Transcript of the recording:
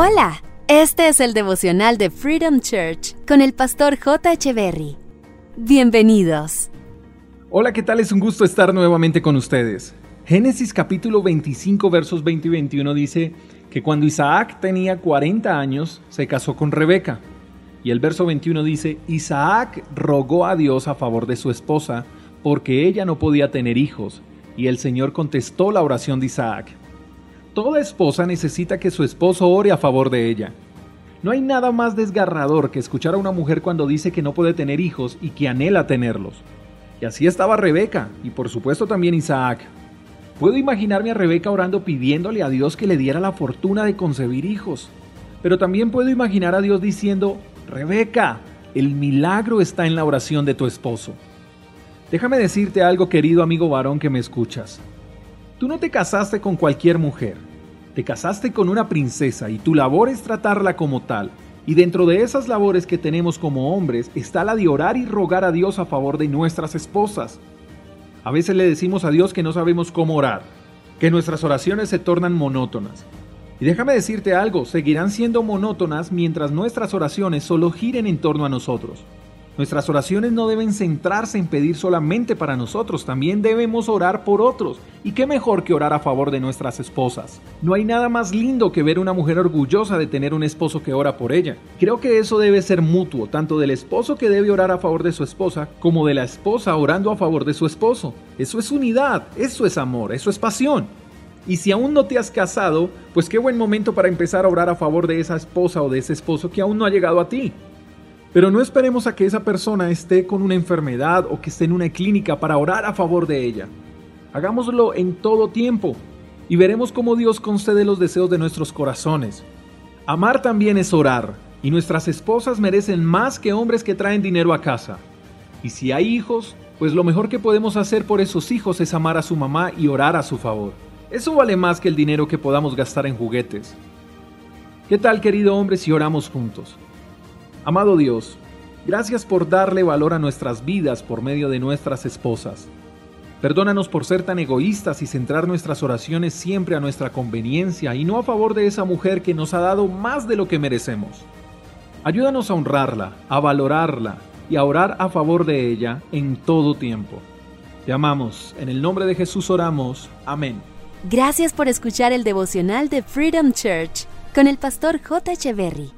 Hola, este es el devocional de Freedom Church con el pastor J. Berry. Bienvenidos. Hola, ¿qué tal? Es un gusto estar nuevamente con ustedes. Génesis capítulo 25 versos 20 y 21 dice que cuando Isaac tenía 40 años se casó con Rebeca. Y el verso 21 dice, Isaac rogó a Dios a favor de su esposa porque ella no podía tener hijos. Y el Señor contestó la oración de Isaac. Toda esposa necesita que su esposo ore a favor de ella. No hay nada más desgarrador que escuchar a una mujer cuando dice que no puede tener hijos y que anhela tenerlos. Y así estaba Rebeca, y por supuesto también Isaac. Puedo imaginarme a Rebeca orando pidiéndole a Dios que le diera la fortuna de concebir hijos. Pero también puedo imaginar a Dios diciendo, Rebeca, el milagro está en la oración de tu esposo. Déjame decirte algo, querido amigo varón que me escuchas. Tú no te casaste con cualquier mujer. Te casaste con una princesa y tu labor es tratarla como tal. Y dentro de esas labores que tenemos como hombres está la de orar y rogar a Dios a favor de nuestras esposas. A veces le decimos a Dios que no sabemos cómo orar, que nuestras oraciones se tornan monótonas. Y déjame decirte algo, seguirán siendo monótonas mientras nuestras oraciones solo giren en torno a nosotros. Nuestras oraciones no deben centrarse en pedir solamente para nosotros, también debemos orar por otros. ¿Y qué mejor que orar a favor de nuestras esposas? No hay nada más lindo que ver una mujer orgullosa de tener un esposo que ora por ella. Creo que eso debe ser mutuo, tanto del esposo que debe orar a favor de su esposa, como de la esposa orando a favor de su esposo. Eso es unidad, eso es amor, eso es pasión. Y si aún no te has casado, pues qué buen momento para empezar a orar a favor de esa esposa o de ese esposo que aún no ha llegado a ti. Pero no esperemos a que esa persona esté con una enfermedad o que esté en una clínica para orar a favor de ella. Hagámoslo en todo tiempo y veremos cómo Dios concede los deseos de nuestros corazones. Amar también es orar, y nuestras esposas merecen más que hombres que traen dinero a casa. Y si hay hijos, pues lo mejor que podemos hacer por esos hijos es amar a su mamá y orar a su favor. Eso vale más que el dinero que podamos gastar en juguetes. ¿Qué tal querido hombre si oramos juntos? Amado Dios, gracias por darle valor a nuestras vidas por medio de nuestras esposas. Perdónanos por ser tan egoístas y centrar nuestras oraciones siempre a nuestra conveniencia y no a favor de esa mujer que nos ha dado más de lo que merecemos. Ayúdanos a honrarla, a valorarla y a orar a favor de ella en todo tiempo. Te amamos, en el nombre de Jesús oramos. Amén. Gracias por escuchar el devocional de Freedom Church con el pastor J. Echeverry.